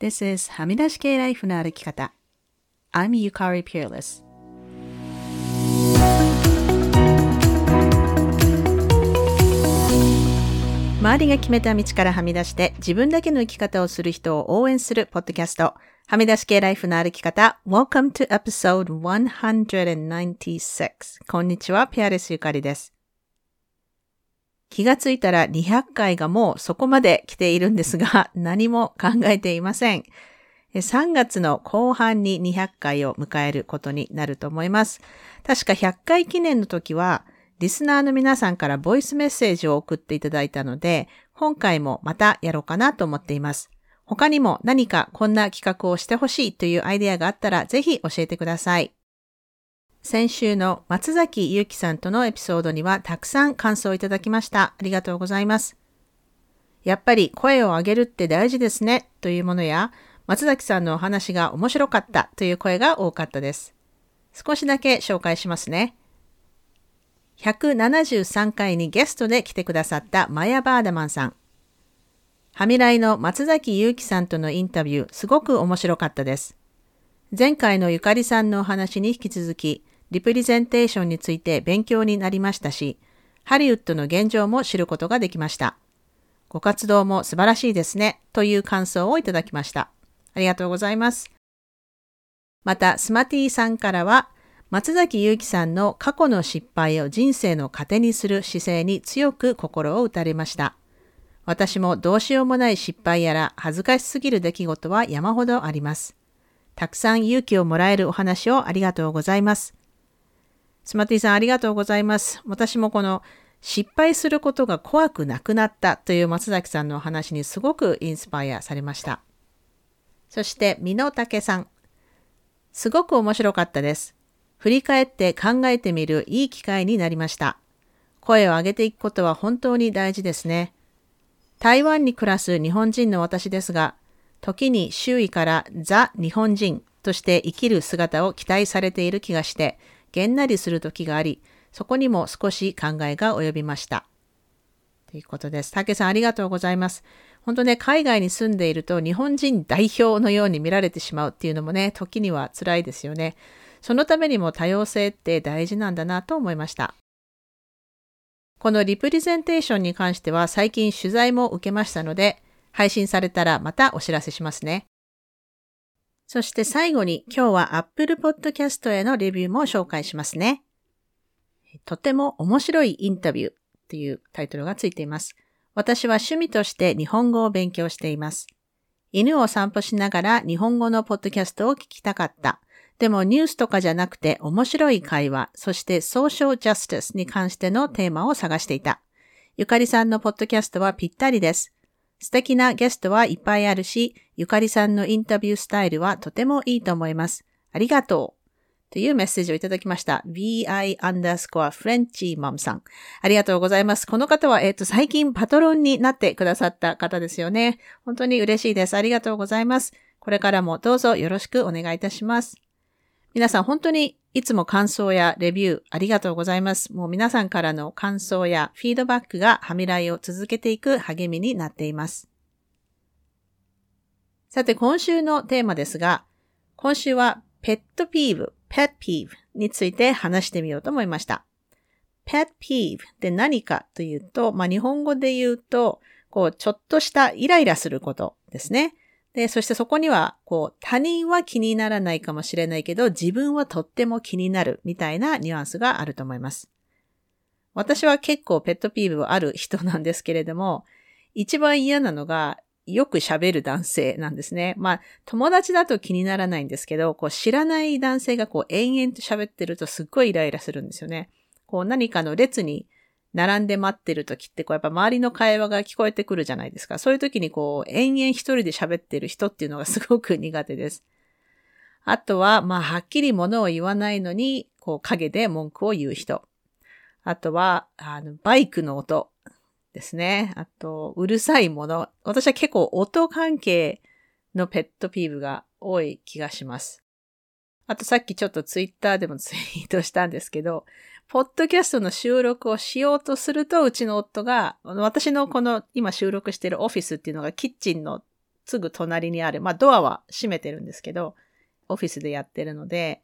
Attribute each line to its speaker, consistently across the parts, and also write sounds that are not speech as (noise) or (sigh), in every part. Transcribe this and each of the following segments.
Speaker 1: This is はみ出し系ライフの歩き方。I'm Yukari Peerless. 周りが決めた道からはみ出して自分だけの生き方をする人を応援するポッドキャスト。はみ出し系ライフの歩き方。Welcome to episode 196. こんにちは、ピアレスゆかりです。気がついたら200回がもうそこまで来ているんですが、(laughs) 何も考えていません。3月の後半に200回を迎えることになると思います。確か100回記念の時は、リスナーの皆さんからボイスメッセージを送っていただいたので、今回もまたやろうかなと思っています。他にも何かこんな企画をしてほしいというアイデアがあったら、ぜひ教えてください。先週の松崎ゆうきさんとのエピソードにはたくさん感想をいただきました。ありがとうございます。やっぱり声を上げるって大事ですねというものや、松崎さんのお話が面白かったという声が多かったです。少しだけ紹介しますね。173回にゲストで来てくださったマヤ・バーダマンさん。はみらいの松崎ゆうきさんとのインタビュー、すごく面白かったです。前回のゆかりさんのお話に引き続き、リプレゼンテーションについて勉強になりましたし、ハリウッドの現状も知ることができました。ご活動も素晴らしいですね、という感想をいただきました。ありがとうございます。また、スマティさんからは、松崎祐樹さんの過去の失敗を人生の糧にする姿勢に強く心を打たれました。私もどうしようもない失敗やら恥ずかしすぎる出来事は山ほどあります。たくさん勇気をもらえるお話をありがとうございます。スマティさんありがとうございます。私もこの失敗することが怖くなくなったという松崎さんのお話にすごくインスパイアされました。そして、美濃武さん。すごく面白かったです。振り返って考えてみるいい機会になりました。声を上げていくことは本当に大事ですね。台湾に暮らす日本人の私ですが、時に周囲からザ・日本人として生きる姿を期待されている気がして、げんなりする時があり、そこにも少し考えが及びました。ということです。竹さんありがとうございます。本当ね、海外に住んでいると日本人代表のように見られてしまうっていうのもね、時には辛いですよね。そのためにも多様性って大事なんだなと思いました。このリプレゼンテーションに関しては最近取材も受けましたので、配信されたらまたお知らせしますね。そして最後に今日は Apple Podcast へのレビューも紹介しますね。とても面白いインタビューというタイトルがついています。私は趣味として日本語を勉強しています。犬を散歩しながら日本語のポッドキャストを聞きたかった。でもニュースとかじゃなくて面白い会話、そしてソーシャルジャスティスに関してのテーマを探していた。ゆかりさんのポッドキャストはぴったりです。素敵なゲストはいっぱいあるし、ゆかりさんのインタビュースタイルはとてもいいと思います。ありがとう。というメッセージをいただきました。vi underscore Frenchy mom さん。ありがとうございます。この方は、えっ、ー、と、最近パトロンになってくださった方ですよね。本当に嬉しいです。ありがとうございます。これからもどうぞよろしくお願いいたします。皆さん本当にいつも感想やレビューありがとうございます。もう皆さんからの感想やフィードバックがはみらいを続けていく励みになっています。さて今週のテーマですが、今週はペットピーブ、ペットピーブについて話してみようと思いました。ペットピーブって何かというと、まあ、日本語で言うと、こう、ちょっとしたイライラすることですね。で、そしてそこには、こう、他人は気にならないかもしれないけど、自分はとっても気になるみたいなニュアンスがあると思います。私は結構ペットピーブある人なんですけれども、一番嫌なのが、よく喋る男性なんですね。まあ、友達だと気にならないんですけど、こう知らない男性がこう延々と喋ってるとすっごいイライラするんですよね。こう何かの列に並んで待ってる時って、こうやっぱ周りの会話が聞こえてくるじゃないですか。そういう時にこう、延々一人で喋ってる人っていうのがすごく苦手です。あとは、まあ、はっきり物を言わないのに、こう、影で文句を言う人。あとは、あの、バイクの音ですね。あと、うるさいもの。私は結構音関係のペットピーブが多い気がします。あとさっきちょっとツイッターでもツイートしたんですけど、ポッドキャストの収録をしようとすると、うちの夫が、私のこの今収録してるオフィスっていうのがキッチンのすぐ隣にある、まあドアは閉めてるんですけど、オフィスでやってるので、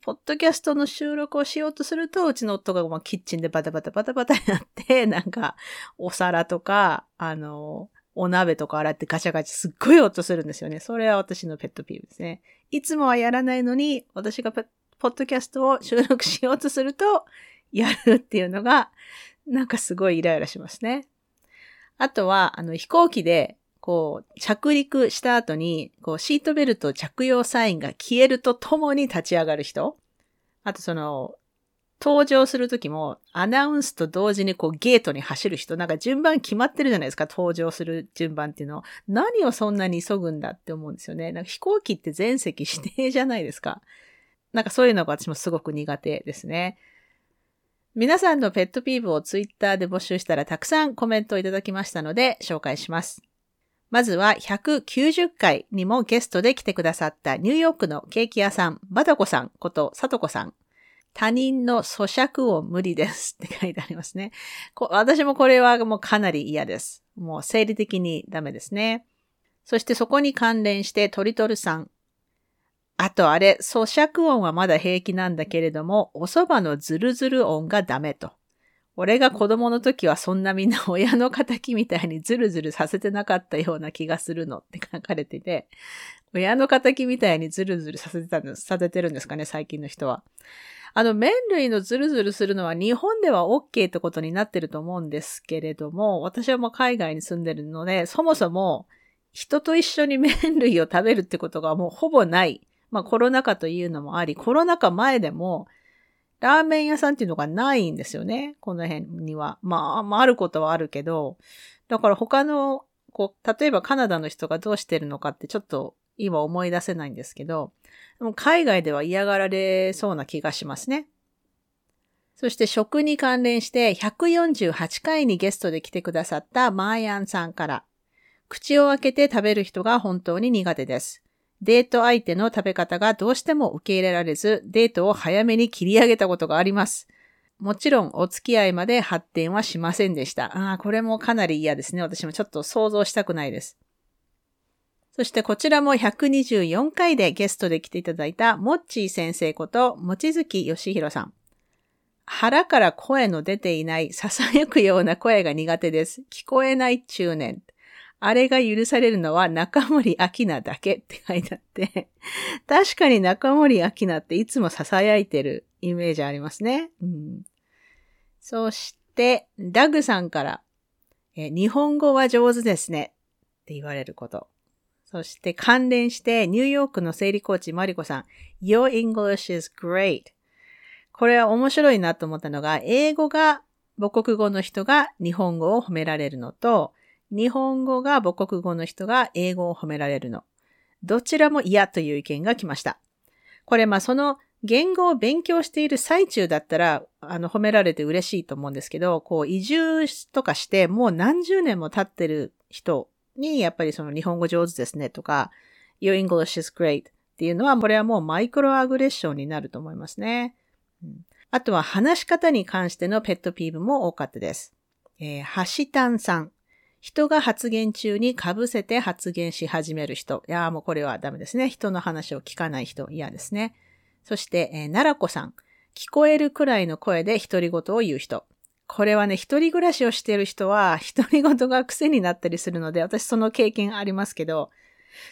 Speaker 1: ポッドキャストの収録をしようとすると、うちの夫がまあキッチンでバタバタバタバタになって、(laughs) なんか、お皿とか、あの、お鍋とか洗ってガチャガチャすっごい音するんですよね。それは私のペットピーブですね。いつもはやらないのに、私がポッドキャストを収録しようとすると、やるっていうのが、なんかすごいイライラしますね。あとは、あの、飛行機でこう、着陸した後に、こう、シートベルト着用サインが消えるとともに立ち上がる人。あとその、登場するときも、アナウンスと同時にこうゲートに走る人、なんか順番決まってるじゃないですか、登場する順番っていうの。何をそんなに急ぐんだって思うんですよね。なんか飛行機って全席指定じゃないですか。なんかそういうのが私もすごく苦手ですね。皆さんのペットピーブをツイッターで募集したらたくさんコメントをいただきましたので紹介します。まずは190回にもゲストで来てくださったニューヨークのケーキ屋さん、バタコさんことサトコさん。他人の咀嚼を無理です (laughs) って書いてありますね。私もこれはもうかなり嫌です。もう生理的にダメですね。そしてそこに関連してトリトルさん。あとあれ、咀嚼音はまだ平気なんだけれども、お蕎麦のズルズル音がダメと。俺が子供の時はそんなみんな親の仇みたいにズルズルさせてなかったような気がするのって書かれてて、親の仇みたいにズルズルさせてたんさせてるんですかね、最近の人は。あの、麺類のズルズルするのは日本では OK ってことになってると思うんですけれども、私はもう海外に住んでるので、そもそも人と一緒に麺類を食べるってことがもうほぼない。まあコロナ禍というのもあり、コロナ禍前でもラーメン屋さんっていうのがないんですよね。この辺には。まあ、まあ、あることはあるけど、だから他の、こう、例えばカナダの人がどうしてるのかってちょっと今思い出せないんですけど、海外では嫌がられそうな気がしますね。そして食に関連して148回にゲストで来てくださったマーヤンさんから、口を開けて食べる人が本当に苦手です。デート相手の食べ方がどうしても受け入れられず、デートを早めに切り上げたことがあります。もちろん、お付き合いまで発展はしませんでした。ああ、これもかなり嫌ですね。私もちょっと想像したくないです。そしてこちらも124回でゲストで来ていただいた、モッチー先生こと、もちづきよしひろさん。腹から声の出ていない、囁くような声が苦手です。聞こえない中年。あれが許されるのは中森明菜だけって書いてあって、(laughs) 確かに中森明菜っていつも囁いてるイメージありますね。うん、そして、ダグさんからえ、日本語は上手ですねって言われること。そして関連してニューヨークの生理コーチマリコさん、Your English is great. これは面白いなと思ったのが、英語が母国語の人が日本語を褒められるのと、日本語が母国語の人が英語を褒められるの。どちらも嫌という意見が来ました。これ、まあ、その言語を勉強している最中だったら、あの、褒められて嬉しいと思うんですけど、こう、移住とかして、もう何十年も経ってる人に、やっぱりその日本語上手ですねとか、Your English is great っていうのは、これはもうマイクロアグレッションになると思いますね。あとは話し方に関してのペットピーブも多かったです。えー、はしたんさん。人が発言中に被せて発言し始める人。いやーもうこれはダメですね。人の話を聞かない人。嫌ですね。そして、えー、奈良子さん。聞こえるくらいの声で独り言を言う人。これはね、一人暮らしをしている人は、独り言が癖になったりするので、私その経験ありますけど、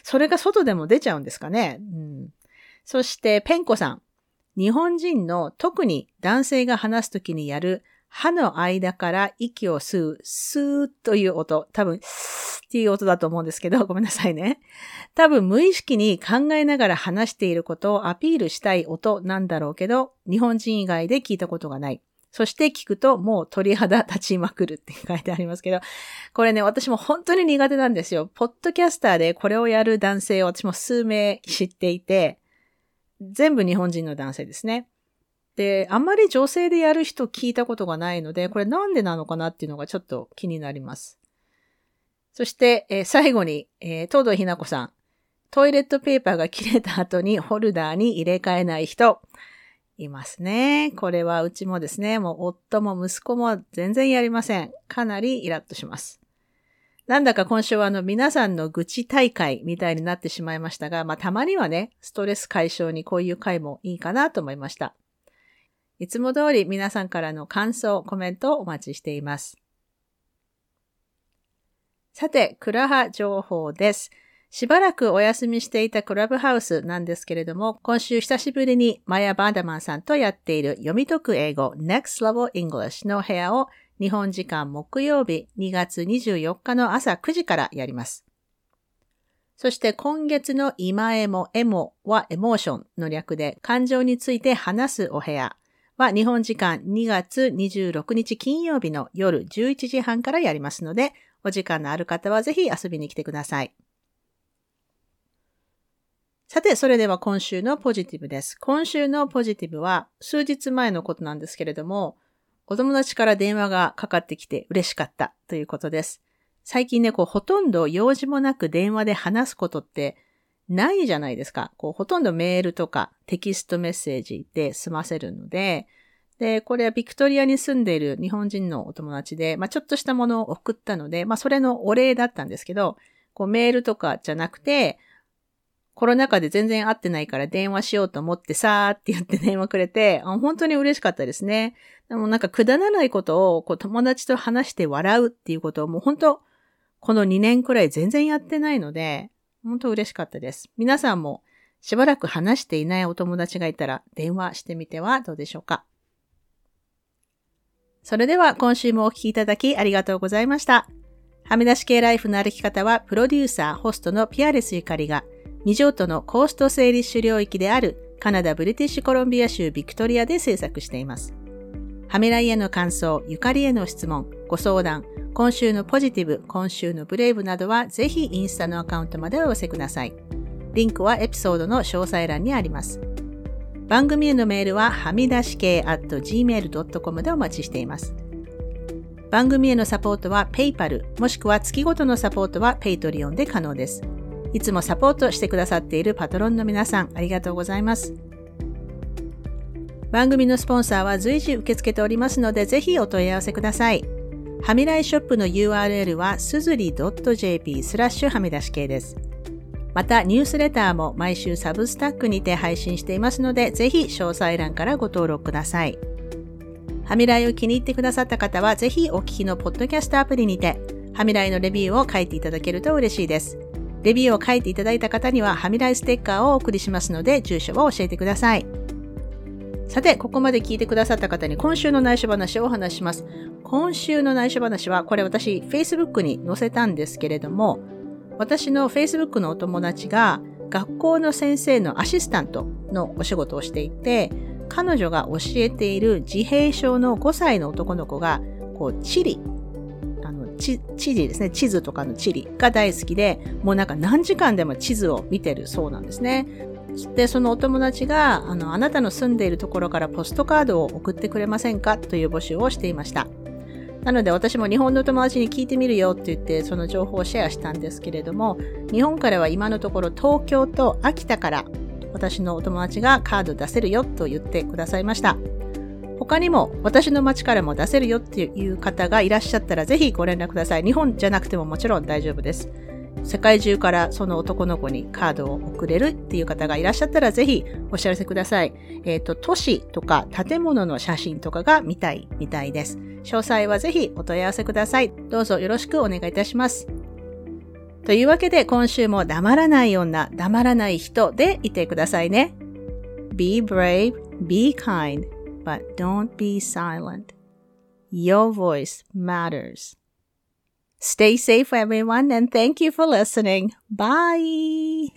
Speaker 1: それが外でも出ちゃうんですかね。うん、そして、ペンコさん。日本人の特に男性が話すときにやる歯の間から息を吸う、スーという音、多分、っていう音だと思うんですけど、(laughs) ごめんなさいね。多分無意識に考えながら話していることをアピールしたい音なんだろうけど、日本人以外で聞いたことがない。そして聞くともう鳥肌立ちまくるって書いてありますけど、これね、私も本当に苦手なんですよ。ポッドキャスターでこれをやる男性を私も数名知っていて、全部日本人の男性ですね。で、あんまり女性でやる人聞いたことがないので、これなんでなのかなっていうのがちょっと気になります。そして、えー、最後に、えー、東堂ひなこさん。トイレットペーパーが切れた後にホルダーに入れ替えない人。いますね。これはうちもですね、もう夫も息子も全然やりません。かなりイラッとします。なんだか今週はあの皆さんの愚痴大会みたいになってしまいましたが、まあたまにはね、ストレス解消にこういう回もいいかなと思いました。いつも通り皆さんからの感想、コメントをお待ちしています。さて、クラハ情報です。しばらくお休みしていたクラブハウスなんですけれども、今週久しぶりにマヤ・バーダマンさんとやっている読み解く英語 Next Level English の部屋を日本時間木曜日2月24日の朝9時からやります。そして今月の今エモ、エモはエモーションの略で感情について話すお部屋は日本時間2月26日金曜日の夜11時半からやりますので、お時間のある方はぜひ遊びに来てください。さて、それでは今週のポジティブです。今週のポジティブは数日前のことなんですけれども、お友達から電話がかかってきて嬉しかったということです。最近ね、こう、ほとんど用事もなく電話で話すことってないじゃないですか。こう、ほとんどメールとかテキストメッセージで済ませるので、で、これはビクトリアに住んでいる日本人のお友達で、まあ、ちょっとしたものを送ったので、まあ、それのお礼だったんですけど、こう、メールとかじゃなくて、コロナ禍で全然会ってないから電話しようと思ってさーって言って電話くれて、あ本当に嬉しかったですね。でもなんかくだらないことをこう友達と話して笑うっていうことをもう本当この2年くらい全然やってないので、本当嬉しかったです。皆さんもしばらく話していないお友達がいたら電話してみてはどうでしょうか。それでは今週もお聴きいただきありがとうございました。はみ出し系ライフの歩き方はプロデューサー、ホストのピアレスゆかりが未譲渡のコースト整理種領域であるカナダ・ブリティッシュコロンビア州ビクトリアで制作しています。ハメライへの感想、ゆかりへの質問、ご相談、今週のポジティブ、今週のブレイブなどはぜひインスタのアカウントまでお寄せください。リンクはエピソードの詳細欄にあります。番組へのメールははみ出し系 at gmail.com でお待ちしています。番組へのサポートは PayPal もしくは月ごとのサポートは Patreon で可能です。いつもサポートしてくださっているパトロンの皆さん、ありがとうございます。番組のスポンサーは随時受け付けておりますので、ぜひお問い合わせください。はみらいショップの URL はすずり .jp スラッシュはみ出し系です。また、ニュースレターも毎週サブスタックにて配信していますので、ぜひ詳細欄からご登録ください。はみらいを気に入ってくださった方は、ぜひお聞きのポッドキャストアプリにて、はみらいのレビューを書いていただけると嬉しいです。レビューを書いていただいた方には、はみらいステッカーをお送りしますので、住所を教えてください。さて、ここまで聞いてくださった方に今週の内緒話をお話します。今週の内緒話は、これ私、Facebook に載せたんですけれども、私の Facebook のお友達が、学校の先生のアシスタントのお仕事をしていて、彼女が教えている自閉症の5歳の男の子が、こう、地理地地理ですね、地図とかの地理が大好きで、もうなんか何時間でも地図を見てるそうなんですね。で、そのお友達が、あの、あなたの住んでいるところからポストカードを送ってくれませんか？という募集をしていました。なので私も日本の友達に聞いてみるよって言ってその情報をシェアしたんですけれども、日本からは今のところ東京と秋田から私のお友達がカード出せるよと言ってくださいました。他にも私の町からも出せるよっていう方がいらっしゃったらぜひご連絡ください。日本じゃなくてももちろん大丈夫です。世界中からその男の子にカードを送れるっていう方がいらっしゃったらぜひお知らせください。えっ、ー、と、都市とか建物の写真とかが見たいみたいです。詳細はぜひお問い合わせください。どうぞよろしくお願いいたします。というわけで今週も黙らない女、黙らない人でいてくださいね。Be brave, be kind. but don't be silent. Your voice matters. Stay safe, everyone, and thank you for listening. Bye.